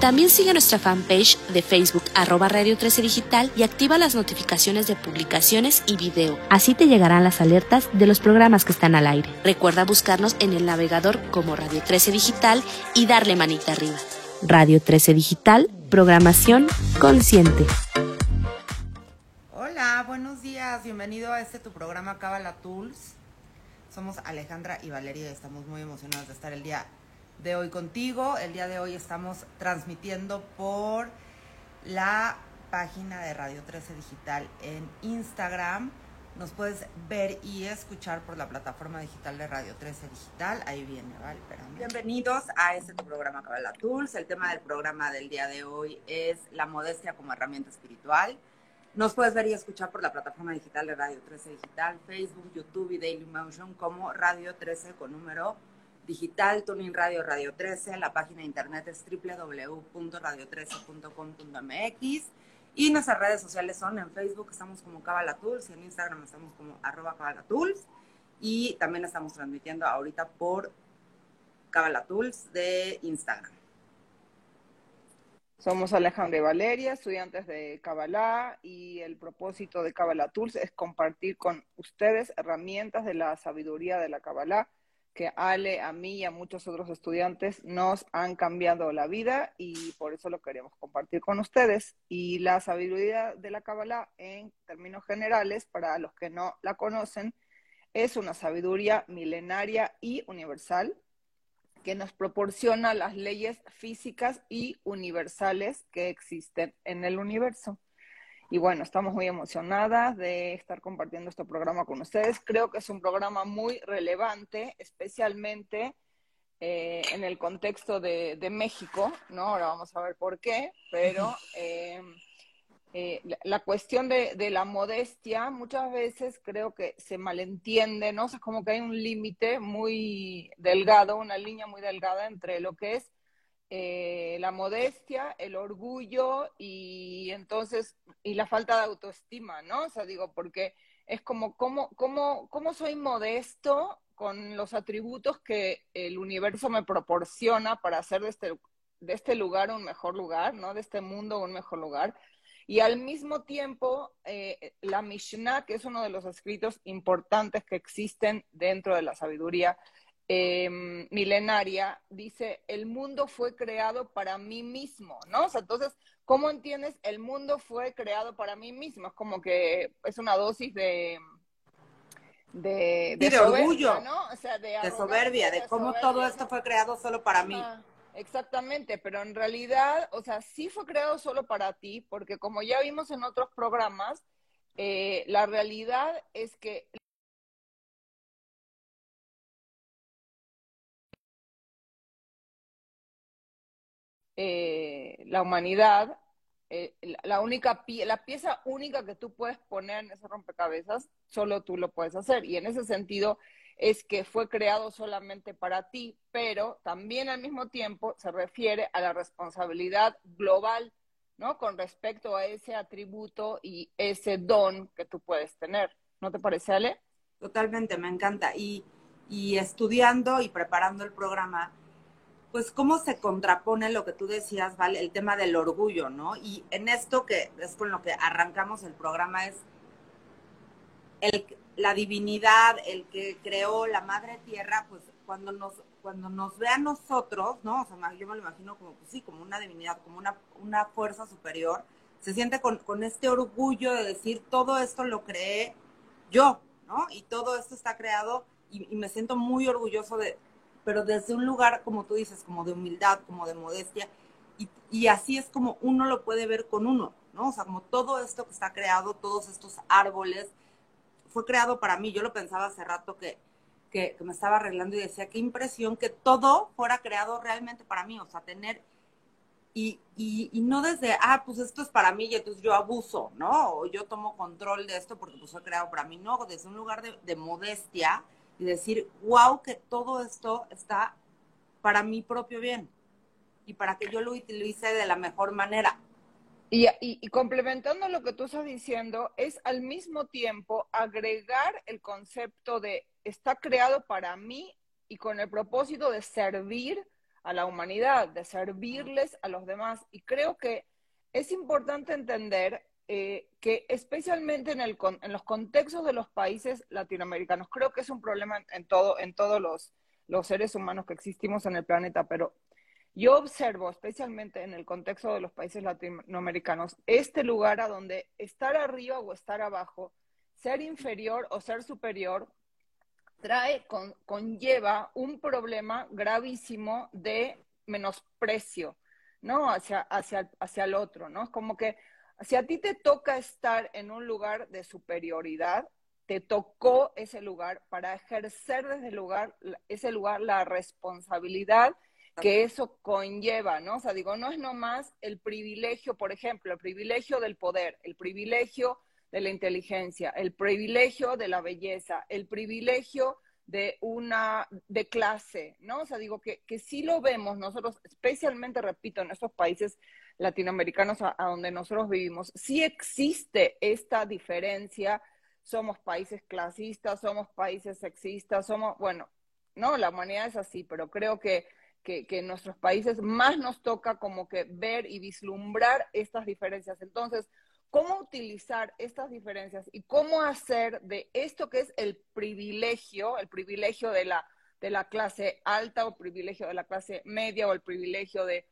También sigue nuestra fanpage de Facebook arroba Radio 13 Digital y activa las notificaciones de publicaciones y video. Así te llegarán las alertas de los programas que están al aire. Recuerda buscarnos en el navegador como Radio 13 Digital y darle manita arriba. Radio 13 Digital, programación consciente. Hola, buenos días. Bienvenido a este tu programa Cabala Tools. Somos Alejandra y Valeria y estamos muy emocionados de estar el día de hoy contigo. El día de hoy estamos transmitiendo por la página de Radio 13 Digital en Instagram. Nos puedes ver y escuchar por la plataforma digital de Radio 13 Digital. Ahí viene, ¿vale? Bienvenidos a este programa Cabala Tools. El tema del programa del día de hoy es la modestia como herramienta espiritual. Nos puedes ver y escuchar por la plataforma digital de Radio 13 Digital, Facebook, YouTube y Daily Motion como Radio 13 con número digital, Tuning Radio Radio 13. La página de internet es www.radio13.com.mx. Y nuestras redes sociales son en Facebook estamos como Cabalatools y en Instagram estamos como arroba Cabalatools. Y también estamos transmitiendo ahorita por Cabalatools de Instagram. Somos Alejandra y Valeria, estudiantes de Kabbalah, y el propósito de Kabbalah Tools es compartir con ustedes herramientas de la sabiduría de la Kabbalah que Ale, a mí y a muchos otros estudiantes nos han cambiado la vida y por eso lo queremos compartir con ustedes. Y la sabiduría de la Kabbalah, en términos generales, para los que no la conocen, es una sabiduría milenaria y universal que nos proporciona las leyes físicas y universales que existen en el universo. Y bueno, estamos muy emocionadas de estar compartiendo este programa con ustedes. Creo que es un programa muy relevante, especialmente eh, en el contexto de, México, ¿no? Ahora vamos a ver por qué, pero eh, eh, la, cuestión de, de, la modestia muchas veces creo que se malentiende, ¿no? O sea, como que hay un límite muy delgado, una línea muy delgada entre lo que es eh, la modestia, el orgullo y entonces, y la falta de autoestima, ¿no? O sea, digo, porque es como, ¿cómo, cómo, cómo soy modesto con los atributos que el universo me proporciona para hacer de este, de este lugar un mejor lugar, ¿no? De este mundo un mejor lugar. Y al mismo tiempo, eh, la Mishnah, que es uno de los escritos importantes que existen dentro de la sabiduría Em, milenaria, dice, el mundo fue creado para mí mismo, ¿no? O sea, entonces, ¿cómo entiendes? El mundo fue creado para mí mismo. Es como que es una dosis de... De, de, orgullo, ¿no? O sea, de, soberbia, de, cómo todo esto fue creado solo para mí. exactamente, pero en realidad, o sea, sí fue creado solo para ti, porque como ya vimos en otros programas, eh, la realidad es que Eh, la humanidad, eh, la, única la pieza única que tú puedes poner en ese rompecabezas, solo tú lo puedes hacer. Y en ese sentido es que fue creado solamente para ti, pero también al mismo tiempo se refiere a la responsabilidad global, ¿no? Con respecto a ese atributo y ese don que tú puedes tener. ¿No te parece, Ale? Totalmente, me encanta. Y, y estudiando y preparando el programa, pues cómo se contrapone lo que tú decías, ¿vale? El tema del orgullo, ¿no? Y en esto que es con lo que arrancamos el programa es el, la divinidad, el que creó la madre tierra, pues cuando nos, cuando nos ve a nosotros, ¿no? O sea, yo me lo imagino como, pues sí, como una divinidad, como una, una fuerza superior, se siente con, con este orgullo de decir, todo esto lo creé yo, ¿no? Y todo esto está creado y me siento muy orgulloso de, pero desde un lugar, como tú dices, como de humildad, como de modestia, y, así es como uno lo puede ver con uno, ¿no? O sea, como todo esto que está creado, todos estos árboles, fue creado para mí. Yo lo pensaba hace rato que, que, me estaba arreglando y decía, qué impresión que todo fuera creado realmente para mí, o sea, tener Y, y, y, no desde, ah, pues esto es para mí y entonces yo abuso, ¿no? O yo tomo control de esto porque pues he creado para mí. No, desde un lugar de, de modestia y decir, wow, que todo esto está para mi propio bien y para que yo lo utilice de la mejor manera. Y, complementando lo que tú estás diciendo, es al mismo tiempo agregar el concepto de está creado para mí y con el propósito de servir a la humanidad, de servirles a los demás. Y creo que es importante entender eh, que especialmente en, los contextos de los países latinoamericanos, creo que es un problema en, todo, en todos los, seres humanos que existimos en el planeta, pero yo observo, especialmente en el contexto de los países latinoamericanos, este lugar a donde estar arriba o estar abajo, ser inferior o ser superior, trae, con, conlleva un problema gravísimo de menosprecio, ¿no? Hacia, hacia, hacia el otro, ¿no? Es como que si a ti te toca estar en un lugar de superioridad, te tocó ese lugar para ejercer desde lugar, ese lugar la responsabilidad que eso conlleva, ¿no? O sea, digo, no es nomás el privilegio, por ejemplo, el privilegio del poder, el privilegio de la inteligencia, el privilegio de la belleza, el privilegio de una, de clase, ¿no? O sea, digo que, que sí lo vemos nosotros, especialmente, repito, en estos países latinoamericanos a, donde nosotros vivimos, sí existe esta diferencia, somos países clasistas, somos países sexistas, somos, bueno, no, la humanidad es así, pero creo que que, en nuestros países más nos toca como que ver y vislumbrar estas diferencias. Entonces, ¿cómo utilizar estas diferencias y cómo hacer de esto que es el privilegio, el privilegio de la, de la clase alta o privilegio de la clase media o el privilegio de,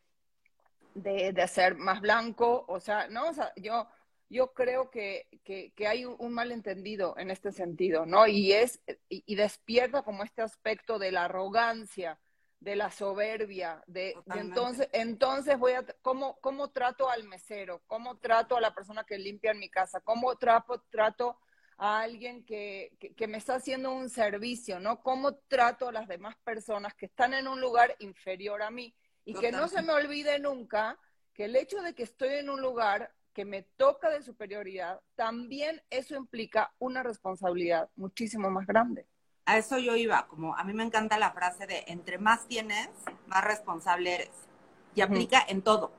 de, ser más blanco? O sea, ¿no? O sea, yo yo creo que, que, hay un, malentendido en este sentido, ¿no? Y es, y, despierta como este aspecto de la arrogancia, de la soberbia, de, entonces, entonces voy a, ¿cómo, ¿cómo trato al mesero? ¿Cómo trato a la persona que limpia en mi casa? ¿Cómo trato, trato a alguien que, que, me está haciendo un servicio? ¿no? ¿Cómo trato a las demás personas que están en un lugar inferior a mí? Y que no se me olvide nunca que el hecho de que estoy en un lugar que me toca de superioridad, también eso implica una responsabilidad muchísimo más grande a eso yo iba, como a mí me encanta la frase de entre más tienes, más responsable eres. Y aplica en todo,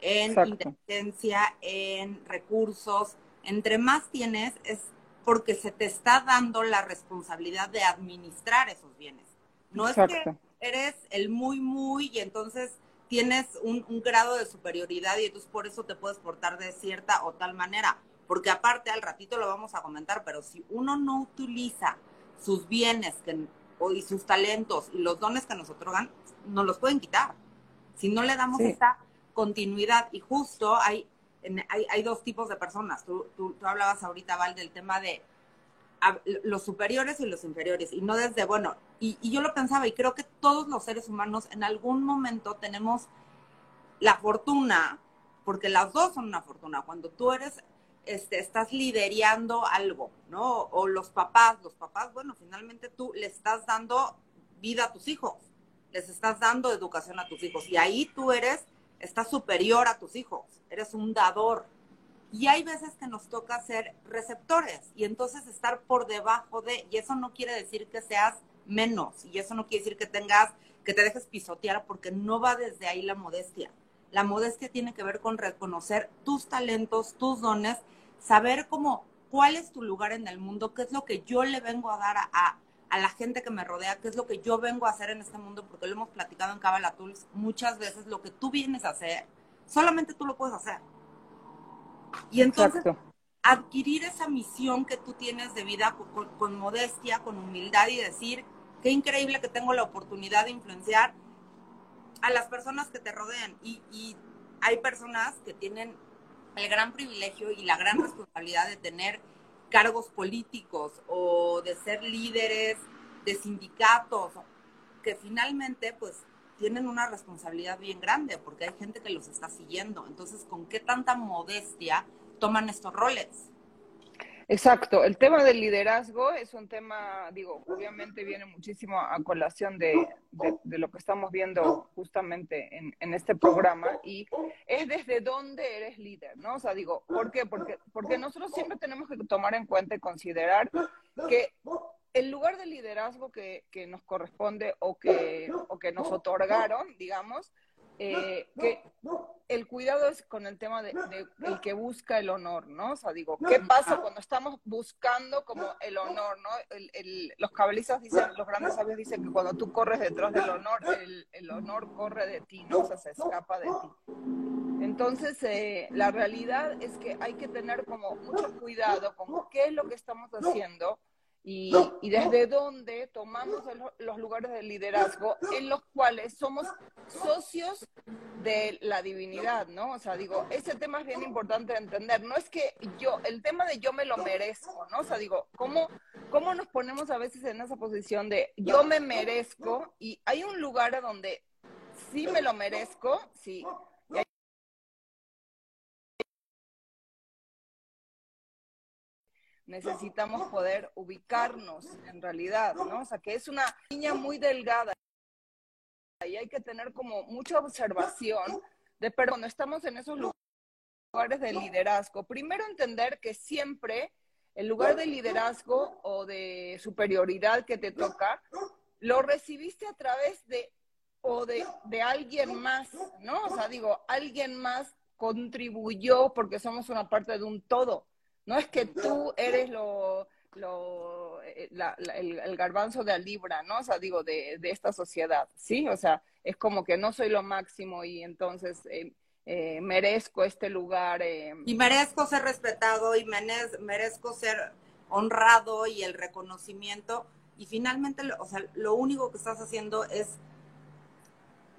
en inteligencia, en recursos. Entre más tienes es porque se te está dando la responsabilidad de administrar esos bienes. No es que eres el muy, muy y entonces tienes un, un grado de superioridad y entonces por eso te puedes portar de cierta o tal manera. Porque aparte, al ratito lo vamos a comentar, pero si uno no utiliza sus bienes que, y sus talentos y los dones que nos otorgan, nos los pueden quitar. Si no le damos esta continuidad y justo hay, hay, hay, dos tipos de personas. Tú, tú, tú, hablabas ahorita, Val, del tema de los superiores y los inferiores, y no desde, bueno, y, yo lo pensaba y creo que todos los seres humanos en algún momento tenemos la fortuna, porque las dos son una fortuna, cuando tú eres este, estás liderando algo, ¿no? O los papás, los papás, bueno, finalmente tú le estás dando vida a tus hijos, les estás dando educación a tus hijos y ahí tú eres, estás superior a tus hijos, eres un dador. Y hay veces que nos toca ser receptores y entonces estar por debajo de, y eso no quiere decir que seas menos, y eso no quiere decir que tengas, que te dejes pisotear, porque no va desde ahí la modestia. La modestia tiene que ver con reconocer tus talentos, tus dones saber cómo, cuál es tu lugar en el mundo, qué es lo que yo le vengo a dar a, a, la gente que me rodea, qué es lo que yo vengo a hacer en este mundo, porque lo hemos platicado en Tools muchas veces, lo que tú vienes a hacer, solamente tú lo puedes hacer. Y entonces, adquirir esa misión que tú tienes de vida con, modestia, con humildad y decir, qué increíble que tengo la oportunidad de influenciar a las personas que te rodean. Y, y hay personas que tienen el gran privilegio y la gran responsabilidad de tener cargos políticos o de ser líderes de sindicatos, que finalmente pues tienen una responsabilidad bien grande porque hay gente que los está siguiendo. Entonces, ¿con qué tanta modestia toman estos roles? Exacto, el tema del liderazgo es un tema, digo, obviamente viene muchísimo a colación de, de, lo que estamos viendo justamente en, en, este programa y es desde dónde eres líder, ¿no? O sea, digo, ¿por qué? Porque, porque nosotros siempre tenemos que tomar en cuenta y considerar que el lugar de liderazgo que, que nos corresponde o que, o que nos otorgaron, digamos, eh, que el cuidado es con el tema de, el que busca el honor, ¿no? O sea, digo, ¿qué pasa cuando estamos buscando como el honor, ¿no? los cabalistas dicen, los grandes sabios dicen que cuando tú corres detrás del honor, el, honor corre de ti, ¿no? O sea, se escapa de ti. Entonces, eh, la realidad es que hay que tener como mucho cuidado con qué es lo que estamos haciendo y, desde dónde tomamos los lugares de liderazgo en los cuales somos socios de la divinidad, ¿no? O sea, digo, ese tema es bien importante de entender. No es que yo, el tema de yo me lo merezco, ¿no? O sea, digo, ¿cómo, cómo nos ponemos a veces en esa posición de yo me merezco? Y hay un lugar donde sí me lo merezco, sí, necesitamos poder ubicarnos en realidad, ¿no? O sea, que es una niña muy delgada y hay que tener como mucha observación de, pero cuando estamos en esos lugares de liderazgo, primero entender que siempre el lugar de liderazgo o de superioridad que te toca, lo recibiste a través de o de, de alguien más, ¿no? O sea, digo, alguien más contribuyó porque somos una parte de un todo. No es que tú eres lo, lo eh, el, garbanzo de libra, ¿no? O sea, digo, de, de, esta sociedad, ¿sí? O sea, es como que no soy lo máximo y entonces eh, eh, merezco este lugar. y merezco ser respetado y merezco ser honrado y el reconocimiento. Y finalmente, o sea, lo único que estás haciendo es,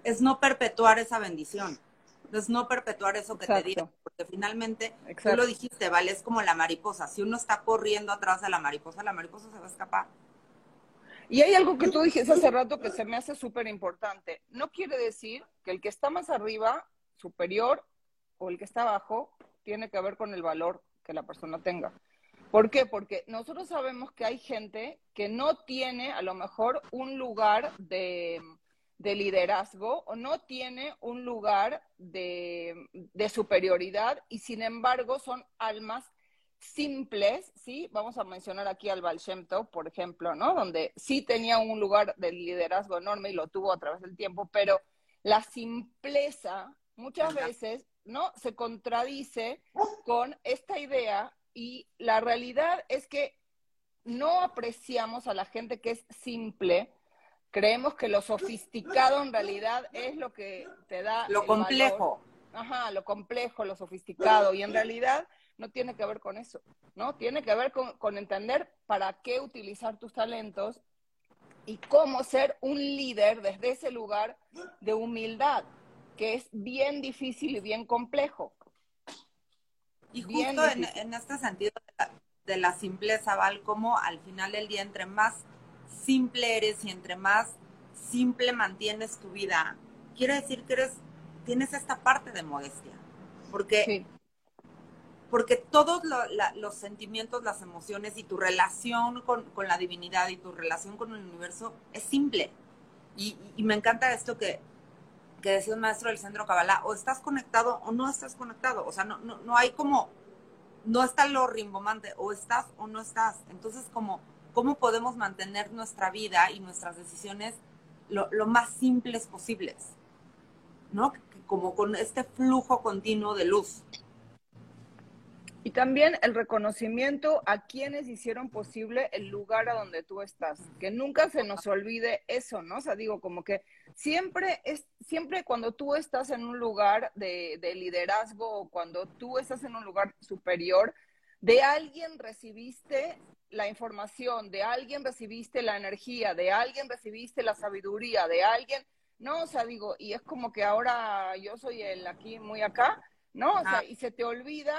es no perpetuar esa bendición. Entonces, no perpetuar eso que te dieron, porque finalmente, tú lo dijiste, ¿vale? Es como la mariposa. Si uno está corriendo atrás de la mariposa, la mariposa se va a escapar. Y hay algo que tú dijiste hace rato que se me hace súper importante. No quiere decir que el que está más arriba, superior, o el que está abajo, tiene que ver con el valor que la persona tenga. ¿Por qué? Porque nosotros sabemos que hay gente que no tiene a lo mejor un lugar de, de liderazgo o no tiene un lugar de, superioridad y sin embargo son almas simples, ¿sí? Vamos a mencionar aquí al Baal por ejemplo, ¿no? Donde sí tenía un lugar de liderazgo enorme y lo tuvo a través del tiempo, pero la simpleza muchas veces, ¿no? Se contradice con esta idea y la realidad es que no apreciamos a la gente que es simple creemos que lo sofisticado en realidad es lo que te da lo complejo. Ajá, lo complejo, lo sofisticado y en realidad no tiene que ver con eso, ¿no? Tiene que ver con, con entender para qué utilizar tus talentos y cómo ser un líder desde ese lugar de humildad, que es bien difícil y bien complejo. Y justo en, en, este sentido de la, de la simpleza, Val, como al final del día, entre más simple eres y entre más simple mantienes tu vida, quiere decir que eres, tienes esta parte de modestia. Porque, porque todos los sentimientos, las emociones y tu relación con, la divinidad y tu relación con el universo es simple. Y, me encanta esto que, que decía un maestro del centro Kabbalah, o estás conectado o no estás conectado. O sea, no, no, no hay como, no está lo rimbomante, o estás o no estás. Entonces, como cómo podemos mantener nuestra vida y nuestras decisiones lo, más simples posibles, ¿no? Como con este flujo continuo de luz. Y también el reconocimiento a quienes hicieron posible el lugar a donde tú estás. Que nunca se nos olvide eso, ¿no? O sea, digo, como que siempre es, siempre cuando tú estás en un lugar de, de liderazgo o cuando tú estás en un lugar superior, de alguien recibiste la información, de alguien recibiste la energía, de alguien recibiste la sabiduría, de alguien, no, o sea, digo, y es como que ahora yo soy el aquí, muy acá, ¿no? O sea, y se te olvida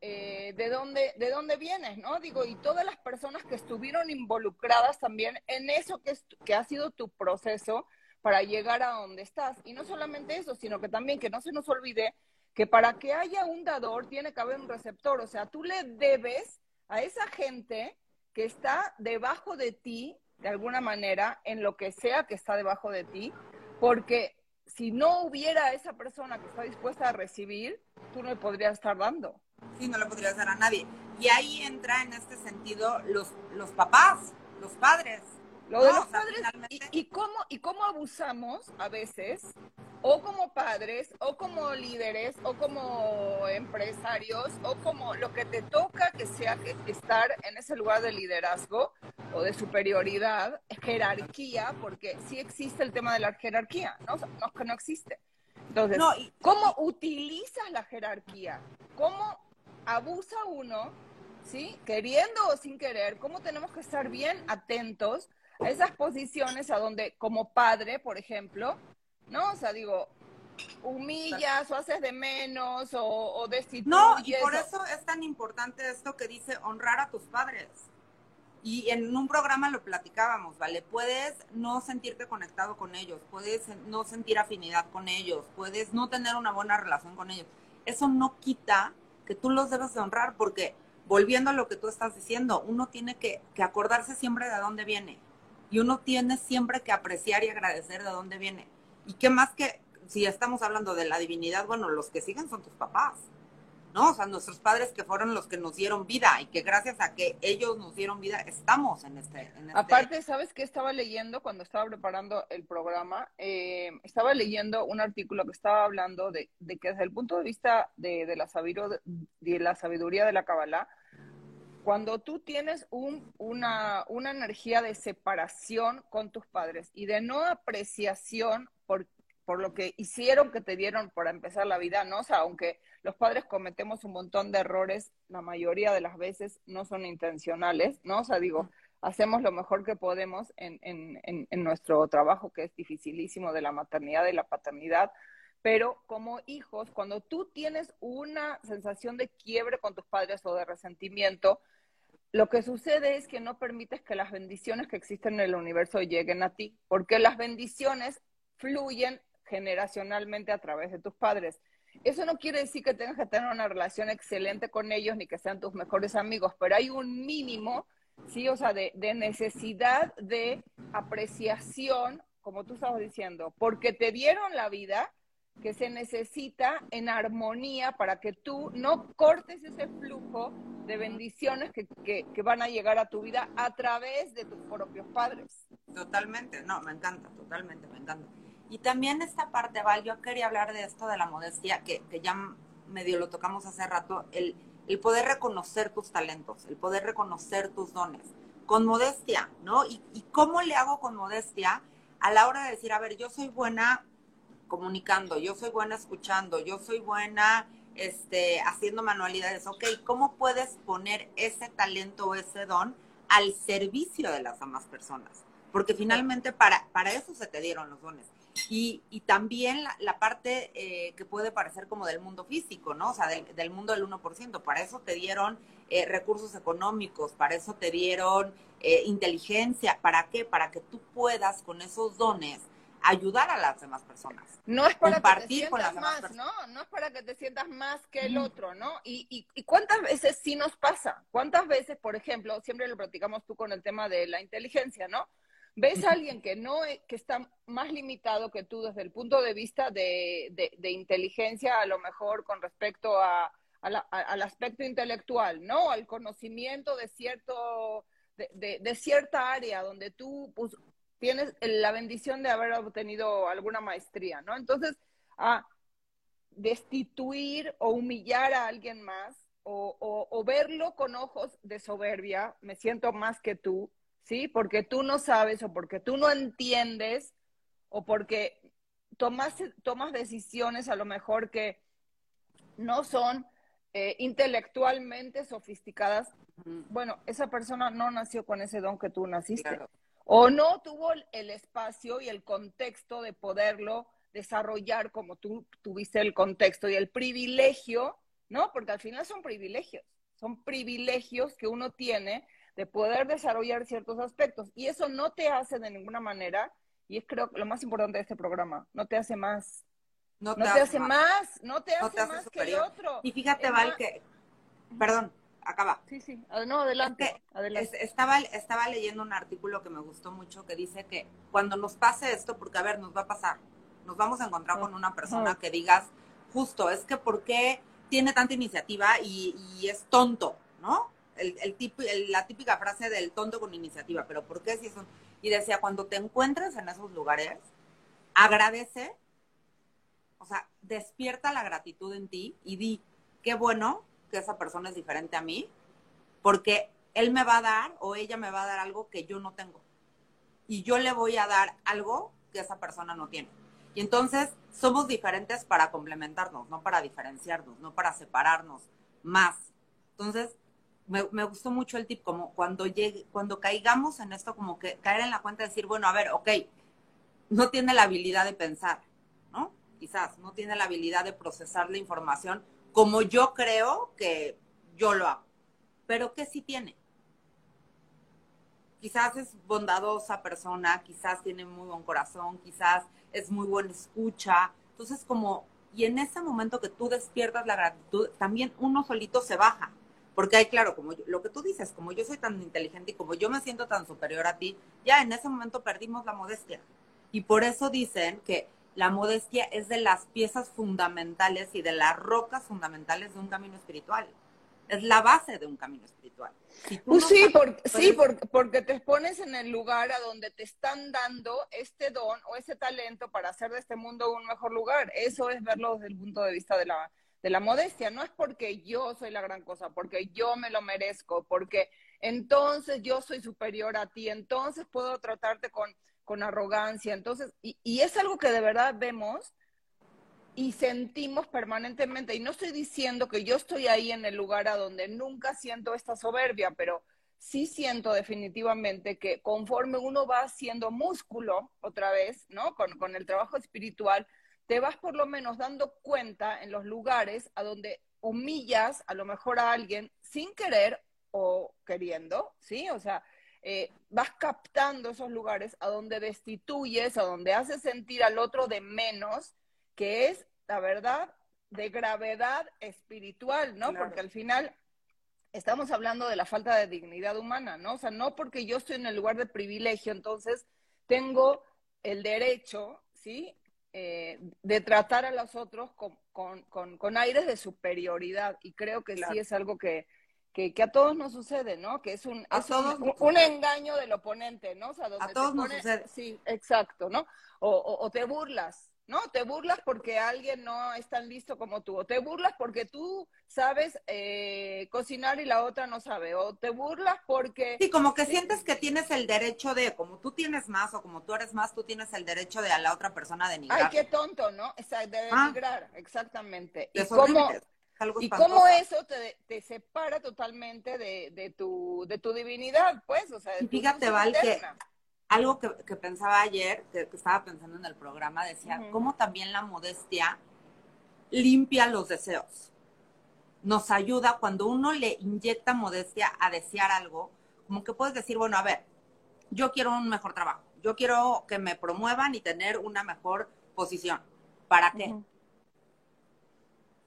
eh, de dónde, de dónde vienes, ¿no? Digo, y todas las personas que estuvieron involucradas también en eso que, es, que ha sido tu proceso para llegar a donde estás. Y no solamente eso, sino que también que no se nos olvide que para que haya un dador tiene que haber un receptor, o sea, tú le debes a esa gente que está debajo de ti, de alguna manera, en lo que sea que está debajo de ti, porque si no hubiera esa persona que está dispuesta a recibir, tú no le podrías estar dando. Sí, no le podrías dar a nadie. Y ahí entra en este sentido los, los papás, los padres. Lo de los padres y, cómo, y cómo abusamos a veces, o como padres, o como líderes, o como empresarios, o como lo que te toca que sea que estar en ese lugar de liderazgo o de superioridad, jerarquía, porque sí existe el tema de la jerarquía, no, no que no existe. Entonces, ¿cómo utilizas la jerarquía? ¿Cómo abusa uno, sí? Queriendo o sin querer, ¿cómo tenemos que estar bien atentos a esas posiciones a donde, como padre, por ejemplo, ¿no? O sea, digo, humillas o haces de menos o, o destituyes. No, y por eso es tan importante esto que dice honrar a tus padres. Y en un programa lo platicábamos, ¿vale? Puedes no sentirte conectado con ellos, puedes no sentir afinidad con ellos, puedes no tener una buena relación con ellos. Eso no quita que tú los debes de honrar porque, volviendo a lo que tú estás diciendo, uno tiene que, que acordarse siempre de dónde viene y uno tiene siempre que apreciar y agradecer de dónde viene. Y qué más que, si estamos hablando de la divinidad, bueno, los que siguen son tus papás, ¿no? O sea, nuestros padres que fueron los que nos dieron vida y que gracias a que ellos nos dieron vida estamos en este... En este... Aparte, ¿sabes qué estaba leyendo cuando estaba preparando el programa? Eh, estaba leyendo un artículo que estaba hablando de, que desde el punto de vista de, la, sabiduría, de la sabiduría de la Kabbalah, cuando tú tienes un, una, una, energía de separación con tus padres y de no apreciación por, por, lo que hicieron que te dieron para empezar la vida, ¿no? O sea, aunque los padres cometemos un montón de errores, la mayoría de las veces no son intencionales, ¿no? O sea, digo, hacemos lo mejor que podemos en, en, en, en nuestro trabajo, que es dificilísimo de la maternidad y la paternidad, pero como hijos, cuando tú tienes una sensación de quiebre con tus padres o de resentimiento, lo que sucede es que no permites que las bendiciones que existen en el universo lleguen a ti, porque las bendiciones fluyen generacionalmente a través de tus padres. Eso no quiere decir que tengas que tener una relación excelente con ellos ni que sean tus mejores amigos, pero hay un mínimo, sí, o sea, de, necesidad de apreciación, como tú estabas diciendo, porque te dieron la vida, que se necesita en armonía para que tú no cortes ese flujo de bendiciones que, que, van a llegar a tu vida a través de tus propios padres. Totalmente, no, me encanta, totalmente, me encanta. Y también esta parte, Val, yo quería hablar de esto de la modestia, que, que ya medio lo tocamos hace rato, el, el poder reconocer tus talentos, el poder reconocer tus dones, con modestia, ¿no? Y, y cómo le hago con modestia a la hora de decir, a ver, yo soy buena comunicando, yo soy buena escuchando, yo soy buena este, haciendo manualidades. Ok, ¿cómo puedes poner ese talento o ese don al servicio de las demás personas? Porque finalmente para, para eso se te dieron los dones. Y, y también la, parte eh, que puede parecer como del mundo físico, ¿no? O sea, del, mundo del 1%. Para eso te dieron eh, recursos económicos, para eso te dieron eh, inteligencia. ¿Para qué? Para que tú puedas con esos dones ayudar a las demás personas. No es para compartir que te con las más, ¿no? No es para que te sientas más que el otro, ¿no? Y, y, cuántas veces sí nos pasa, cuántas veces, por ejemplo, siempre lo platicamos tú con el tema de la inteligencia, ¿no? Ves a alguien que no e, que está más limitado que tú desde el punto de vista de, de, inteligencia, a lo mejor con respecto a, al aspecto intelectual, ¿no? Al conocimiento de cierto de, cierta área donde tú pues, tienes la bendición de haber obtenido alguna maestría, ¿no? Entonces, a destituir o humillar a alguien más o, verlo con ojos de soberbia, me siento más que tú, ¿sí? Porque tú no sabes o porque tú no entiendes o porque tomas, tomas decisiones a lo mejor que no son eh, intelectualmente sofisticadas. Bueno, esa persona no nació con ese don que tú naciste o no tuvo el espacio y el contexto de poderlo desarrollar como tú tuviste el contexto y el privilegio, ¿no? Porque al final son privilegios, son privilegios que uno tiene de poder desarrollar ciertos aspectos y eso no te hace de ninguna manera, y es creo lo más importante de este programa, no te hace más. No te, hace, más. no te hace, más que el otro. Y fíjate, Val, que, perdón, acaba. Sí, sí, ah, no, adelante. adelante. estaba, estaba leyendo un artículo que me gustó mucho que dice que cuando nos pase esto, porque a ver, nos va a pasar, nos vamos a encontrar con una persona que digas, justo, es que ¿por qué tiene tanta iniciativa y, es tonto, ¿no? El, el, la típica frase del tonto con iniciativa, pero ¿por qué si es un... Y decía, cuando te encuentres en esos lugares, agradece, o sea, despierta la gratitud en ti y di, qué bueno que esa persona es diferente a mí, porque él me va a dar o ella me va a dar algo que yo no tengo. Y yo le voy a dar algo que esa persona no tiene. Y entonces somos diferentes para complementarnos, no para diferenciarnos, no para separarnos más. Entonces, me, gustó mucho el tip, como cuando llegue, cuando caigamos en esto, como que caer en la cuenta de decir, bueno, a ver, ok, no tiene la habilidad de pensar, ¿no? Quizás no tiene la habilidad de procesar la información como yo creo que yo lo hago. Pero ¿qué sí tiene? Quizás es bondadosa persona, quizás tiene muy buen corazón, quizás es muy buena escucha. Entonces, como, y en ese momento que tú despiertas la gratitud, también uno solito se baja. Porque hay, claro, como lo que tú dices, como yo soy tan inteligente y como yo me siento tan superior a ti, ya en ese momento perdimos la modestia. Y por eso dicen que la modestia es de las piezas fundamentales y de las rocas fundamentales de un camino espiritual. Es la base de un camino espiritual. pues sí, sí porque te pones en el lugar a donde te están dando este don o ese talento para hacer de este mundo un mejor lugar. Eso es verlo desde el punto de vista de la, de la modestia. No es porque yo soy la gran cosa, porque yo me lo merezco, porque entonces yo soy superior a ti, entonces puedo tratarte con con arrogancia. Entonces, y, es algo que de verdad vemos y sentimos permanentemente. Y no estoy diciendo que yo estoy ahí en el lugar a donde nunca siento esta soberbia, pero sí siento definitivamente que conforme uno va haciendo músculo otra vez, ¿no? Con, con el trabajo espiritual, te vas por lo menos dando cuenta en los lugares a donde humillas a lo mejor a alguien sin querer o queriendo, ¿sí? O sea, eh, vas captando esos lugares a donde destituyes, a donde haces sentir al otro de menos, que es, la verdad, de gravedad espiritual, ¿no? Porque al final estamos hablando de la falta de dignidad humana, ¿no? O sea, no porque yo estoy en el lugar de privilegio, entonces tengo el derecho, ¿sí? Eh, de tratar a los otros con, aires de superioridad. Y creo que sí es algo que, que, a todos nos sucede, ¿no? Que es un, un, engaño del oponente, ¿no? O sea, donde a todos nos sucede. Sí, exacto, ¿no? O, te burlas, ¿no? Te burlas porque alguien no es tan listo como tú, o te burlas porque tú sabes eh, cocinar y la otra no sabe, o te burlas porque... Sí, como que sientes que tienes el derecho de, como tú tienes más o como tú eres más, tú tienes el derecho de a la otra persona denigrar. Ay, qué tonto, ¿no? De ah. denigrar, exactamente. Y cómo, y cómo eso te, separa totalmente de, tu, de tu divinidad, pues, o sea, y fíjate, Val, que algo que, pensaba ayer, que, estaba pensando en el programa, decía, cómo también la modestia limpia los deseos. Nos ayuda cuando uno le inyecta modestia a desear algo, como que puedes decir, bueno, a ver, yo quiero un mejor trabajo, yo quiero que me promuevan y tener una mejor posición. ¿Para qué?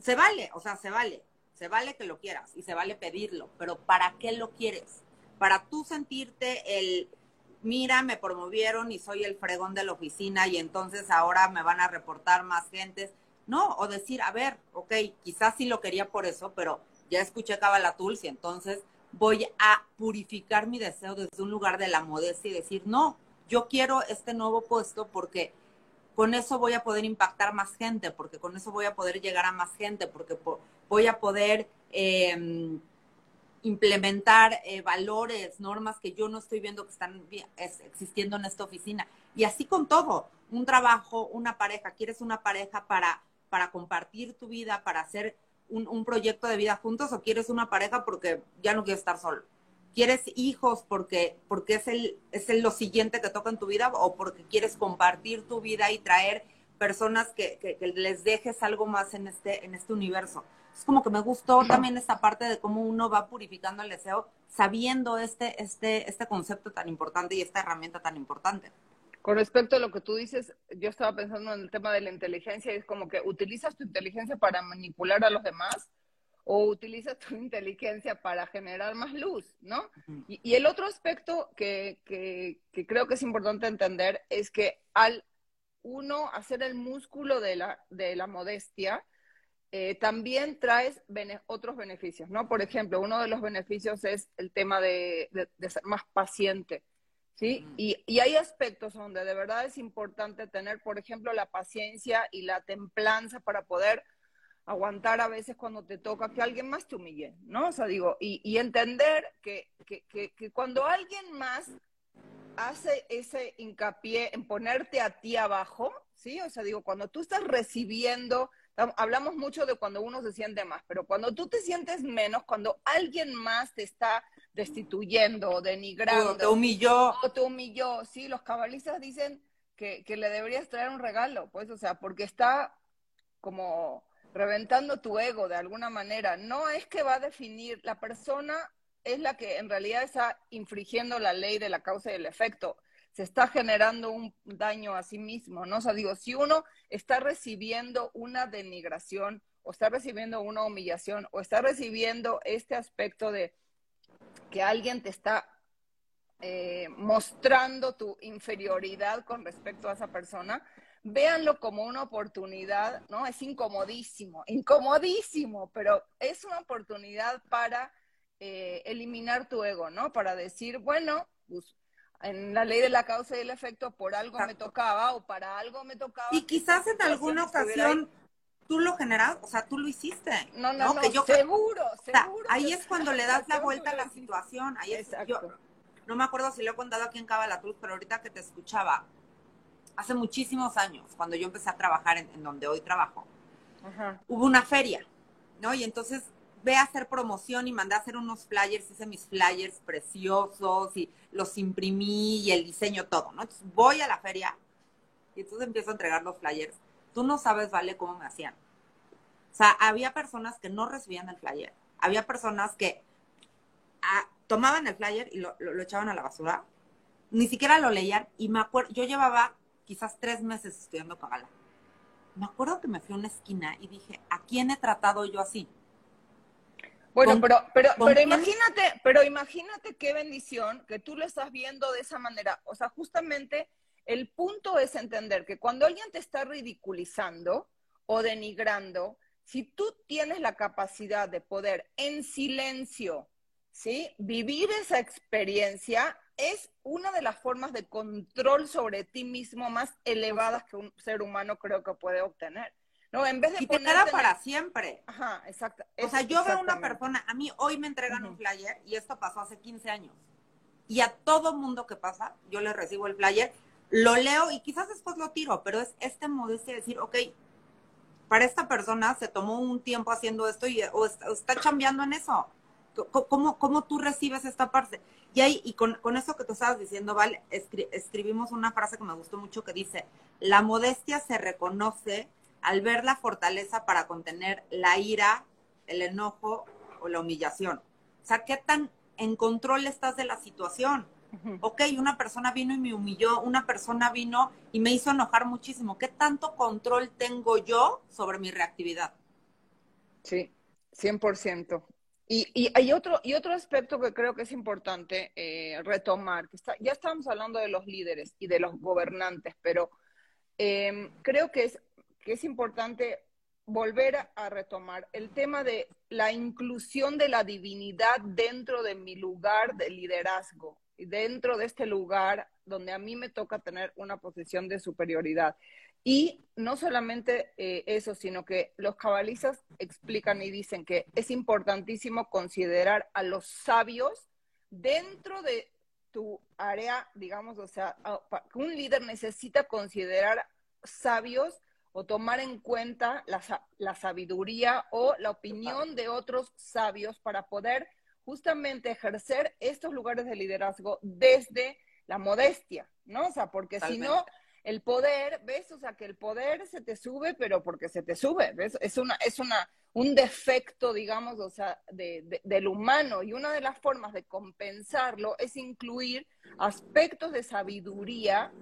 se vale, o sea, se vale, se vale que lo quieras y se vale pedirlo, pero ¿para qué lo quieres? Para tú sentirte el, mira, me promovieron y soy el fregón de la oficina y entonces ahora me van a reportar más gentes. No, o decir, a ver, ok, quizás sí lo quería por eso, pero ya escuché Tools y entonces voy a purificar mi deseo desde un lugar de la modestia y decir, no, yo quiero este nuevo puesto porque con eso voy a poder impactar más gente, porque con eso voy a poder llegar a más gente, porque voy a poder em, implementar eh, valores, normas que yo no estoy viendo que están existiendo en esta oficina. Y así con todo, un trabajo, una pareja, quieres una pareja para, para compartir tu vida, para hacer un, proyecto de vida juntos o quieres una pareja porque ya no quieres estar solo quieres hijos porque, porque es, el, es el, lo siguiente que toca en tu vida o porque quieres compartir tu vida y traer personas que, que, les dejes algo más en este, en este universo. Es como que me gustó también esta parte de cómo uno va purificando el deseo sabiendo este, este, este concepto tan importante y esta herramienta tan importante. Con respecto a lo que tú dices, yo estaba pensando en el tema de la inteligencia y es como que utilizas tu inteligencia para manipular a los demás o utilizas tu inteligencia para generar más luz, ¿no? y, el otro aspecto que, creo que es importante entender es que al uno hacer el músculo de la, de la modestia, eh, también traes otros beneficios, ¿no? Por ejemplo, uno de los beneficios es el tema de, ser más paciente, ¿sí? Y, y, hay aspectos donde de verdad es importante tener, por ejemplo, la paciencia y la templanza para poder aguantar a veces cuando te toca que alguien más te humille, ¿no? O sea, digo, y, entender que, cuando alguien más hace ese hincapié en ponerte a ti abajo, ¿sí? O sea, digo, cuando tú estás recibiendo, hablamos mucho de cuando uno se siente más, pero cuando tú te sientes menos, cuando alguien más te está destituyendo, denigrando. O te humilló. O te humilló, sí, los cabalistas dicen que, que le deberías traer un regalo, pues, o sea, porque está como reventando tu ego de alguna manera. No es que va a definir, la persona es la que en realidad está infringiendo la ley de la causa y el efecto. Se está generando un daño a sí mismo, ¿no? O sea, digo, si uno está recibiendo una denigración o está recibiendo una humillación o está recibiendo este aspecto de que alguien te está eh, mostrando tu inferioridad con respecto a esa persona, véanlo como una oportunidad, ¿no? Es incomodísimo, incomodísimo, pero es una oportunidad para eh, eliminar tu ego, ¿no? Para decir, bueno, pues en la ley de la causa y el efecto, por algo me tocaba o para algo me tocaba. Y quizás en alguna ocasión tú lo generas, o sea, tú lo hiciste. No, no, no, yo, seguro, seguro. ahí es cuando le das la vuelta a la situación. Ahí es, yo, no me acuerdo si lo he contado aquí en Cruz, pero ahorita que te escuchaba, hace muchísimos años, cuando yo empecé a trabajar en, donde hoy trabajo, hubo una feria, ¿no? Y entonces ve a hacer promoción y mandé a hacer unos flyers, hice mis flyers preciosos y los imprimí y el diseño todo, ¿no? Entonces voy a la feria y entonces empiezo a entregar los flyers. Tú no sabes, Vale, cómo me hacían. O sea, había personas que no recibían el flyer. Había personas que ah, tomaban el flyer y lo, lo, echaban a la basura. Ni siquiera lo leían. Y me acuerdo, yo llevaba quizás tres meses estudiando Kabbalah. Me acuerdo que me fui a una esquina y dije, ¿a quién he tratado yo así? Bueno, pero, pero, pero imagínate, pero imagínate qué bendición que tú lo estás viendo de esa manera. O sea, justamente el punto es entender que cuando alguien te está ridiculizando o denigrando, si tú tienes la capacidad de poder en silencio, ¿sí? Vivir esa experiencia, es una de las formas de control sobre ti mismo más elevadas que un ser humano creo que puede obtener. No, en vez de y te queda para siempre. Ajá, exacto. O sea, yo veo una persona, a mí hoy me entregan un flyer y esto pasó hace 15 años. Y a todo mundo que pasa, yo le recibo el flyer, lo leo y quizás después lo tiro, pero es este modestia de decir, ok, para esta persona se tomó un tiempo haciendo esto y o está, o está chambeando en eso. ¿Cómo, ¿Cómo, tú recibes esta parte? Y ahí, y con, con eso que tú estabas diciendo, Val, escribimos una frase que me gustó mucho que dice, la modestia se reconoce al ver la fortaleza para contener la ira, el enojo o la humillación. O sea, ¿qué tan en control estás de la situación? Ok, una persona vino y me humilló, una persona vino y me hizo enojar muchísimo. ¿Qué tanto control tengo yo sobre mi reactividad? Sí, 100%. Y, hay otro, y otro aspecto que creo que es importante eh, retomar, que está, ya estamos hablando de los líderes y de los gobernantes, pero em, creo que es, que es importante volver a, retomar el tema de la inclusión de la divinidad dentro de mi lugar de liderazgo, y dentro de este lugar donde a mí me toca tener una posición de superioridad. Y no solamente eh, eso, sino que los cabalistas explican y dicen que es importantísimo considerar a los sabios dentro de tu área, digamos, o sea, un líder necesita considerar sabios o tomar en cuenta la, la sabiduría o la opinión de otros sabios para poder justamente ejercer estos lugares de liderazgo desde la modestia, ¿no? O sea, porque si no, el poder, ¿ves? O sea, que el poder se te sube, pero porque se te sube, ¿ves? Es una, es una, un defecto, digamos, o sea, de, del humano. Y una de las formas de compensarlo es incluir aspectos de sabiduría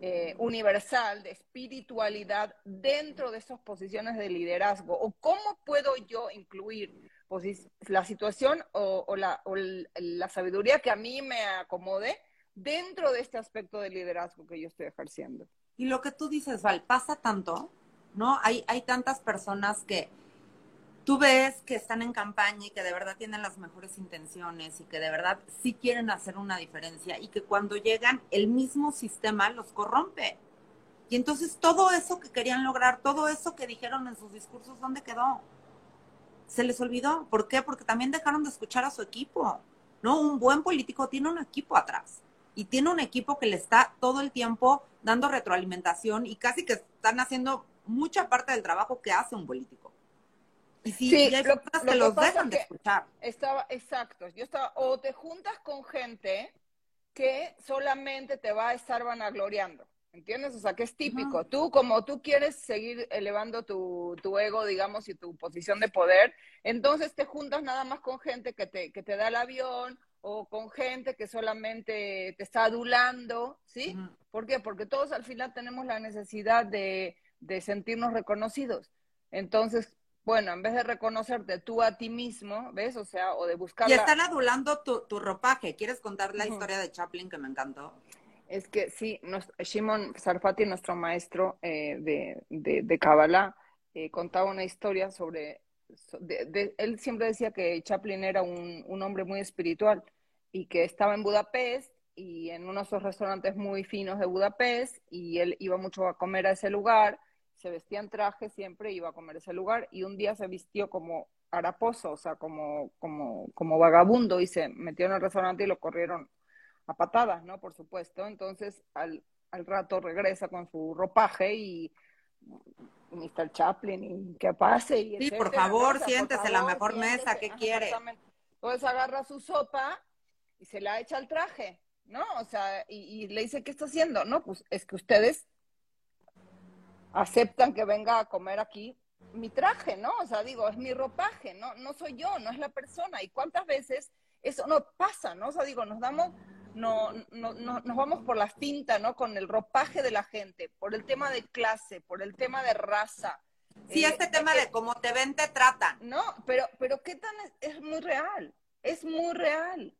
eh, universal, de espiritualidad dentro de esas posiciones de liderazgo. ¿O cómo puedo yo incluir la situación o, la, la sabiduría que a mí me acomode dentro de este aspecto de liderazgo que yo estoy ejerciendo. Y lo que tú dices, Val, pasa tanto, ¿no? Hay, hay tantas personas que tú ves que están en campaña y que de verdad tienen las mejores intenciones y que de verdad sí quieren hacer una diferencia y que cuando llegan el mismo sistema los corrompe. Y entonces todo eso que querían lograr, todo eso que dijeron en sus discursos, ¿dónde quedó? Se les olvidó. ¿Por qué? Porque también dejaron de escuchar a su equipo. ¿No? Un buen político tiene un equipo atrás y tiene un equipo que le está todo el tiempo dando retroalimentación y casi que están haciendo mucha parte del trabajo que hace un político. Y si sí, lo, que, los dejan de escuchar. Estaba, exacto. Yo estaba, o te juntas con gente que solamente te va a estar vanagloriando. ¿Entiendes? O sea, que es típico. Tú, como tú quieres seguir elevando tu, tu, ego, digamos, y tu posición de poder, entonces te juntas nada más con gente que te, que te da el avión o con gente que solamente te está adulando, ¿sí? ¿Por qué? Porque todos al final tenemos la necesidad de, sentirnos reconocidos. Entonces, bueno, en vez de reconocerte tú a ti mismo, ¿ves? O sea, o de buscar... Y están adulando tu, ropaje. ¿Quieres contar la historia de Chaplin que me encantó? Es que sí, Shimon Sarfati, nuestro maestro eh, de, de, de Kabbalah, eh, contaba una historia sobre él siempre decía que Chaplin era un, hombre muy espiritual y que estaba en Budapest y en uno de esos restaurantes muy finos de Budapest y él iba mucho a comer a ese lugar, se vestía en traje siempre, iba a comer ese lugar y un día se vistió como haraposo, o sea, como, como, como vagabundo y se metió en el restaurante y lo corrieron a patadas, ¿no? Por supuesto. Entonces, al, al rato regresa con su ropaje y Mr. Chaplin y que pase. Y sí, por favor, siéntese la mejor mesa, ¿qué quiere? Entonces agarra su sopa y se la echa al traje, ¿no? O sea, y, le dice, ¿qué está haciendo? No, pues es que ustedes aceptan que venga a comer aquí mi traje, ¿no? O sea, digo, es mi ropaje, no, no soy yo, no es la persona. ¿Y cuántas veces eso no pasa, no? O sea, digo, nos damos no, no, no, nos vamos por la cinta, ¿no? Con el ropaje de la gente, por el tema de clase, por el tema de raza. Sí, este eh, tema de cómo te ven, te tratan. No, pero, pero ¿qué tan es, muy real? Es muy real.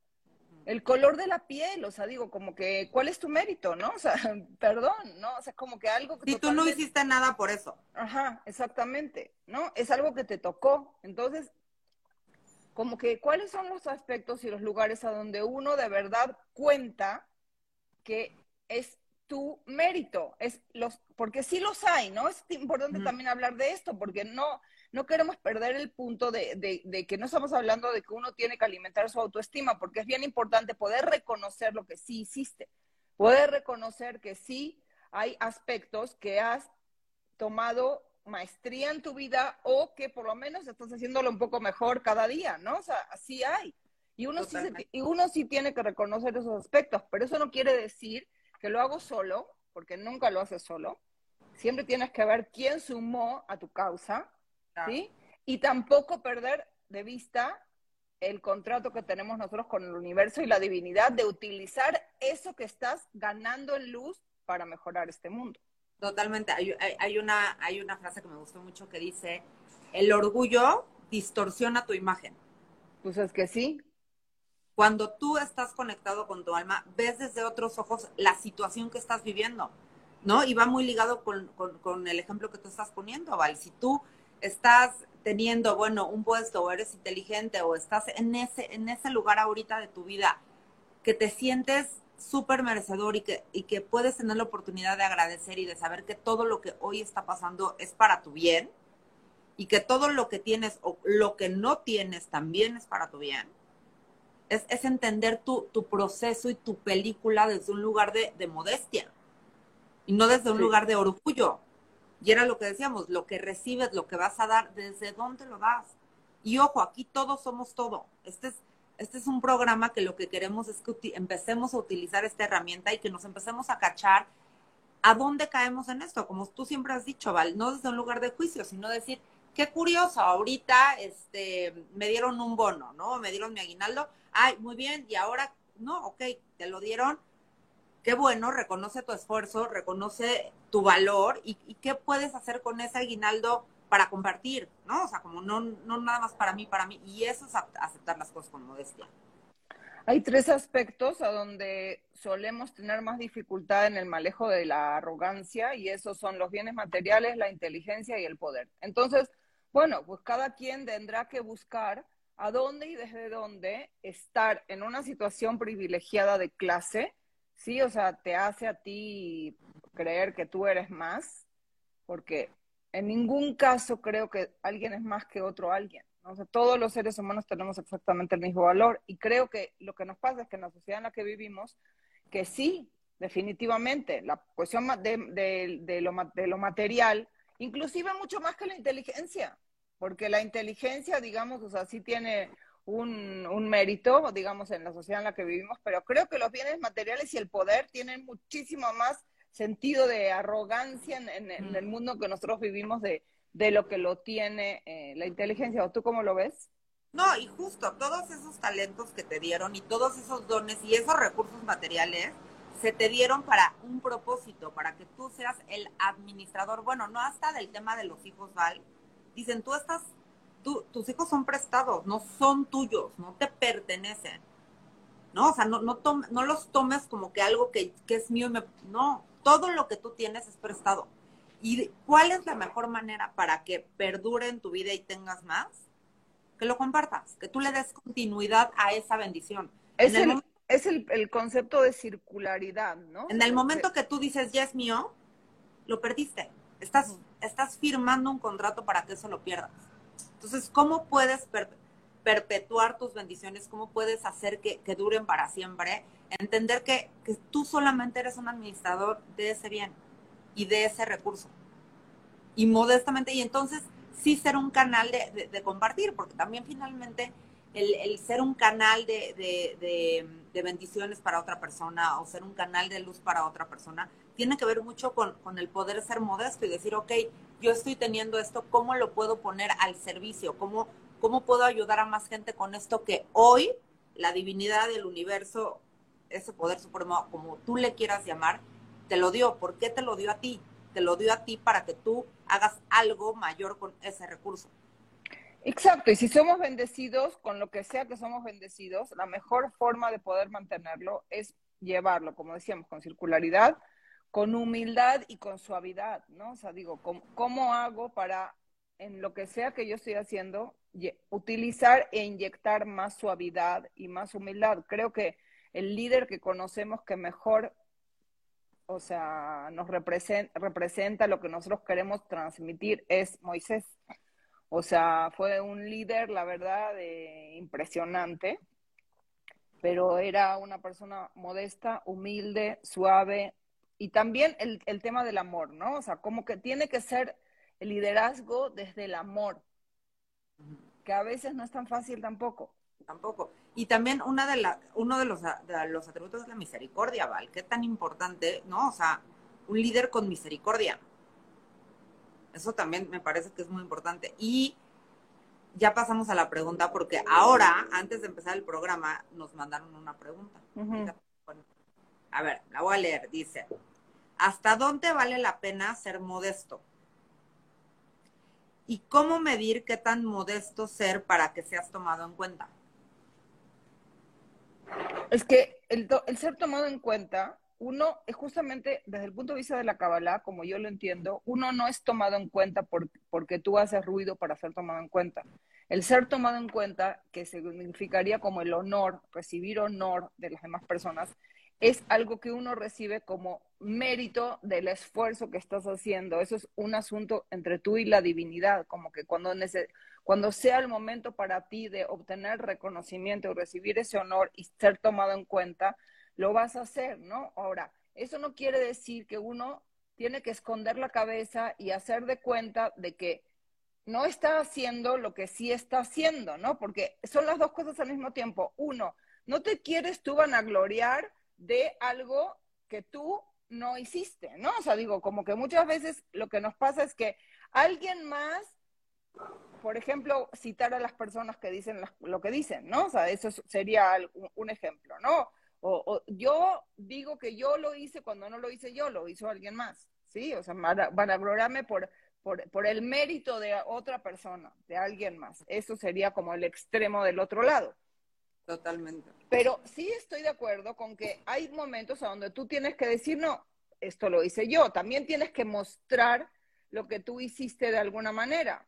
El color de la piel, o sea, digo, como que, ¿cuál es tu mérito, no? O sea, perdón, ¿no? O sea, como que algo que... Si tú no hiciste nada por eso. Ajá, exactamente, ¿no? Es algo que te tocó. Entonces, como que cuáles son los aspectos y los lugares a donde uno de verdad cuenta que es tu mérito, es los, porque sí los hay, ¿no? Es importante también hablar de esto, porque no, no queremos perder el punto de, de, que no estamos hablando de que uno tiene que alimentar su autoestima, porque es bien importante poder reconocer lo que sí hiciste, poder reconocer que sí hay aspectos que has tomado maestría en tu vida o que por lo menos estás haciéndolo un poco mejor cada día, ¿no? O sea, así hay. Y uno, sí y uno sí tiene que reconocer esos aspectos, pero eso no quiere decir que lo hago solo, porque nunca lo haces solo. Siempre tienes que ver quién sumó a tu causa, ¿sí? Y tampoco perder de vista el contrato que tenemos nosotros con el universo y la divinidad de utilizar eso que estás ganando en luz para mejorar este mundo. Totalmente. Hay, una, hay una frase que me gustó mucho que dice, el orgullo distorsiona tu imagen. Pues es que sí. Cuando tú estás conectado con tu alma, ves desde otros ojos la situación que estás viviendo, ¿no? Y va muy ligado con, con el ejemplo que tú estás poniendo, Val. Si tú estás teniendo, bueno, un puesto o eres inteligente o estás en ese, en ese lugar ahorita de tu vida que te sientes súper merecedor y que, y que puedes tener la oportunidad de agradecer y de saber que todo lo que hoy está pasando es para tu bien y que todo lo que tienes o lo que no tienes también es para tu bien. Es, es entender tu, tu, proceso y tu película desde un lugar de, de modestia y no desde un lugar de orgullo. Y era lo que decíamos, lo que recibes, lo que vas a dar, desde dónde lo das. Y ojo, aquí todos somos todo. Este es, este es un programa que lo que queremos es que empecemos a utilizar esta herramienta y que nos empecemos a cachar a dónde caemos en esto, como tú siempre has dicho, Val, no desde un lugar de juicio, sino decir, qué curioso, ahorita este, me dieron un bono, ¿no? Me dieron mi aguinaldo, ay, muy bien, y ahora, no, ok, te lo dieron, qué bueno, reconoce tu esfuerzo, reconoce tu valor y, qué puedes hacer con ese aguinaldo para compartir, ¿no? O sea, como no, no nada más para mí, para mí. Y eso es aceptar las cosas con modestia. Hay tres aspectos a donde solemos tener más dificultad en el manejo de la arrogancia y esos son los bienes materiales, la inteligencia y el poder. Entonces, bueno, pues cada quien tendrá que buscar a dónde y desde dónde estar en una situación privilegiada de clase, ¿sí? O sea, te hace a ti creer que tú eres más, porque en ningún caso creo que alguien es más que otro alguien. O sea, todos los seres humanos tenemos exactamente el mismo valor y creo que lo que nos pasa es que en la sociedad en la que vivimos, que sí, definitivamente, la cuestión de, de, lo, de lo material, inclusive mucho más que la inteligencia, porque la inteligencia, digamos, o sea, sí tiene un, un, mérito, digamos, en la sociedad en la que vivimos, pero creo que los bienes materiales y el poder tienen muchísimo más sentido de arrogancia en, el mundo que nosotros vivimos de, de lo que lo tiene eh, la inteligencia. ¿O tú cómo lo ves? No, y justo todos esos talentos que te dieron y todos esos dones y esos recursos materiales se te dieron para un propósito, para que tú seas el administrador. Bueno, no hasta del tema de los hijos, Val. Dicen, tú estás, tú, tus hijos son prestados, no son tuyos, no te pertenecen. ¿No? O sea, no, no, no los tomes como que algo que, que es mío. Me, no, todo lo que tú tienes es prestado. ¿Y cuál es la mejor manera para que perdure en tu vida y tengas más? Que lo compartas, que tú le des continuidad a esa bendición. Es, el, es el, concepto de circularidad, ¿no? En el momento que tú dices, ya es mío, lo perdiste. Estás, estás firmando un contrato para que eso lo pierdas. Entonces, ¿cómo puedes perpetuar tus bendiciones? ¿Cómo puedes hacer que, que duren para siempre? entender que, tú solamente eres un administrador de ese bien y de ese recurso. Y modestamente, y entonces sí ser un canal de, compartir, porque también finalmente el, ser un canal de, bendiciones para otra persona o ser un canal de luz para otra persona, tiene que ver mucho con, con, el poder ser modesto y decir, ok, yo estoy teniendo esto, ¿cómo lo puedo poner al servicio? ¿Cómo, cómo puedo ayudar a más gente con esto que hoy la divinidad del universo ese poder supremo, como tú le quieras llamar, te lo dio. ¿Por qué te lo dio a ti? Te lo dio a ti para que tú hagas algo mayor con ese recurso. Exacto, y si somos bendecidos, con lo que sea que somos bendecidos, la mejor forma de poder mantenerlo es llevarlo, como decíamos, con circularidad, con humildad y con suavidad, ¿no? O sea, digo, ¿cómo, cómo hago para, en lo que sea que yo estoy haciendo, utilizar e inyectar más suavidad y más humildad? Creo que el líder que conocemos que mejor, o sea, nos representa, representa lo que nosotros queremos transmitir es Moisés. O sea, fue un líder, la verdad, impresionante, pero era una persona modesta, humilde, suave, y también el, el, tema del amor, ¿no? O sea, como que tiene que ser el liderazgo desde el amor, que a veces no es tan fácil tampoco tampoco. Y también una de la, uno de los, de los atributos es la misericordia, Val. Qué tan importante, ¿no? O sea, un líder con misericordia. Eso también me parece que es muy importante. Y ya pasamos a la pregunta porque ahora, antes de empezar el programa, nos mandaron una pregunta. a ver, la voy a leer. Dice, ¿hasta dónde vale la pena ser modesto? ¿Y cómo medir qué tan modesto ser para que seas tomado en cuenta? Es que el, ser tomado en cuenta, uno es justamente desde el punto de vista de la Kabbalah, como yo lo entiendo, uno no es tomado en cuenta porque tú haces ruido para ser tomado en cuenta. El ser tomado en cuenta, que significaría como el honor, recibir honor de las demás personas, es algo que uno recibe como mérito del esfuerzo que estás haciendo. Eso es un asunto entre tú y la divinidad, como que cuando, sea el momento para ti de obtener reconocimiento, recibir ese honor y ser tomado en cuenta, lo vas a hacer, ¿no? Ahora, eso no quiere decir que uno tiene que esconder la cabeza y hacer de cuenta de que no está haciendo lo que sí está haciendo, ¿no? Porque son las dos cosas al mismo tiempo. Uno, no te quieres tú vanagloriar de algo que tú no hiciste, ¿no? O sea, digo, como que muchas veces lo que nos pasa es que alguien más, por ejemplo, citar a las personas que dicen lo que dicen, ¿no? O sea, eso sería un, ejemplo, ¿no? O, yo digo que yo lo hice cuando no lo hice yo, lo hizo alguien más, ¿sí? O sea, valorarme por, por, por el mérito de otra persona, de alguien más. Eso sería como el extremo del otro lado. Totalmente. Pero sí estoy de acuerdo con que hay momentos a donde tú tienes que decir, no, esto lo hice yo. También tienes que mostrar lo que tú hiciste de alguna manera,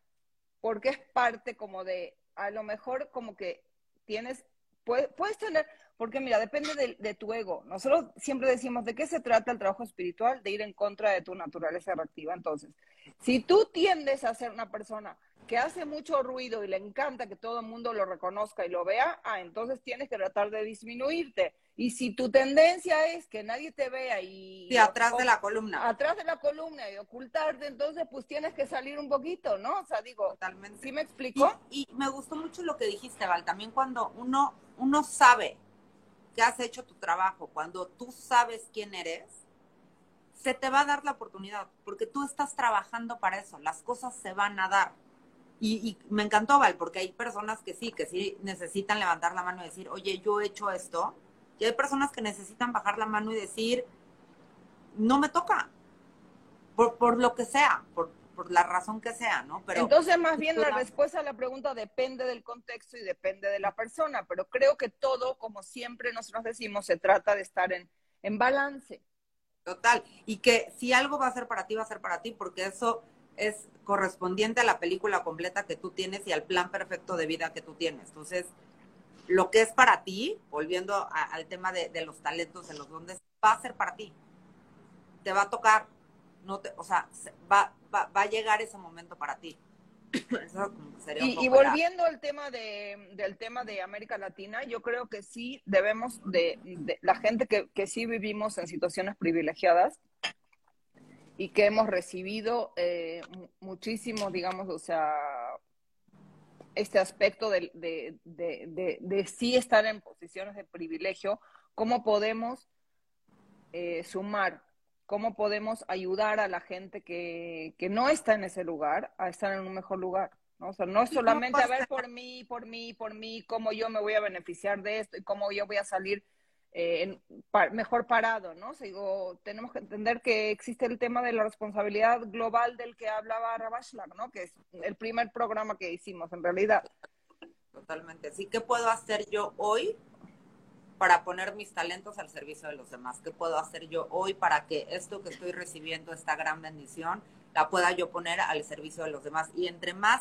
porque es parte como de, a lo mejor como que tienes, puedes, puedes tener, porque mira, depende de, de, tu ego. Nosotros siempre decimos, ¿de qué se trata el trabajo espiritual? De ir en contra de tu naturaleza reactiva. Entonces, si tú tiendes a ser una persona que hace mucho ruido y le encanta que todo el mundo lo reconozca y lo vea, ah, entonces tienes que tratar de disminuirte. Y si tu tendencia es que nadie te vea y... Sí, atrás de la columna. Atrás de la columna y ocultarte, entonces pues tienes que salir un poquito, ¿no? O sea, digo, Totalmente. ¿sí me explico? Y, y me gustó mucho lo que dijiste, Val, también cuando uno, uno sabe que has hecho tu trabajo, cuando tú sabes quién eres, se te va a dar la oportunidad, porque tú estás trabajando para eso, las cosas se van a dar. Y, y, me encantó, Val, porque hay personas que sí, que sí necesitan levantar la mano y decir, oye, yo he hecho esto. Y hay personas que necesitan bajar la mano y decir, no me toca. Por, por lo que sea, por, por, la razón que sea, ¿no? Pero Entonces, más bien la respuesta a la pregunta depende del contexto y depende de la persona, pero creo que todo, como siempre nosotros decimos, se trata de estar en, en balance. Total. Y que si algo va a ser para ti, va a ser para ti, porque eso es correspondiente a la película completa que tú tienes y al plan perfecto de vida que tú tienes. Entonces, lo que es para ti, volviendo a, al tema de, de, los talentos, de los dones, va a ser para ti. Te va a tocar, no te, o sea, va, va, va a llegar ese momento para ti. Eso sería y, y, volviendo al tema de, del tema de América Latina, yo creo que sí debemos de, de la gente que, que sí vivimos en situaciones privilegiadas, y que hemos recibido eh, muchísimo, digamos, o sea, este aspecto de, de, de, de, sí estar en posiciones de privilegio, cómo podemos eh, sumar, cómo podemos ayudar a la gente que, que, no está en ese lugar a estar en un mejor lugar. ¿no? O sea, no es solamente a ver por mí, por mí, por mí, cómo yo me voy a beneficiar de esto y cómo yo voy a salir eh, mejor parado, ¿no? O sea, digo, tenemos que entender que existe el tema de la responsabilidad global del que hablaba Rabashlar, ¿no? Que es el primer programa que hicimos, en realidad. Totalmente. Así que puedo hacer yo hoy para poner mis talentos al servicio de los demás? ¿Qué puedo hacer yo hoy para que esto que estoy recibiendo, esta gran bendición, la pueda yo poner al servicio de los demás? Y entre más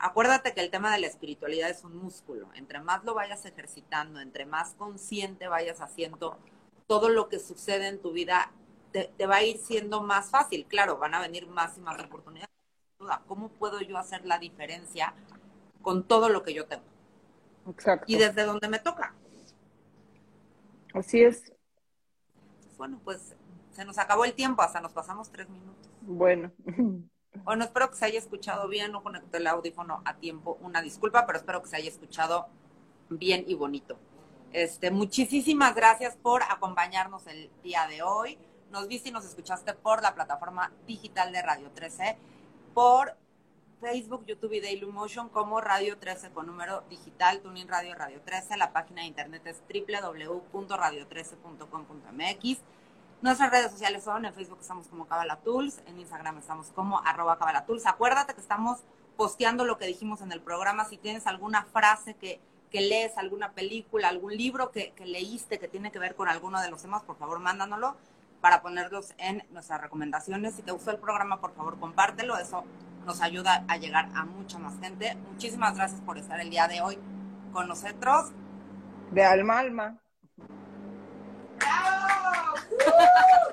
acuérdate que el tema de la espiritualidad es un músculo. Entre más lo vayas ejercitando, entre más consciente vayas haciendo todo lo que sucede en tu vida, te, te va a ir siendo más fácil. Claro, van a venir más y más oportunidades. ¿Cómo puedo yo hacer la diferencia con todo lo que yo tengo? Exacto. Y desde donde me toca. Así es. Bueno, pues se nos acabó el tiempo, hasta nos pasamos tres minutos. Bueno. Bueno, espero que se haya escuchado bien, no conecté el audífono a tiempo, una disculpa, pero espero que se haya escuchado bien y bonito. Este, muchísimas gracias por acompañarnos el día de hoy. Nos viste y nos escuchaste por la plataforma digital de Radio 13, por Facebook, YouTube y Dailymotion como Radio 13 con número digital, Tuning Radio Radio 13. La página de internet es www.radio13.com.mx. Nuestras redes sociales son, en Facebook estamos como Cabalatools, en Instagram estamos como arroba Cabalatools. Acuérdate que estamos posteando lo que dijimos en el programa. Si tienes alguna frase que, que lees, alguna película, algún libro que, que, leíste que tiene que ver con alguno de los temas, por favor, mándanoslo para ponerlos en nuestras recomendaciones. Si te gustó el programa, por favor, compártelo. Eso nos ayuda a llegar a mucha más gente. Muchísimas gracias por estar el día de hoy con nosotros. De alma alma. ¡Bravo! Wow.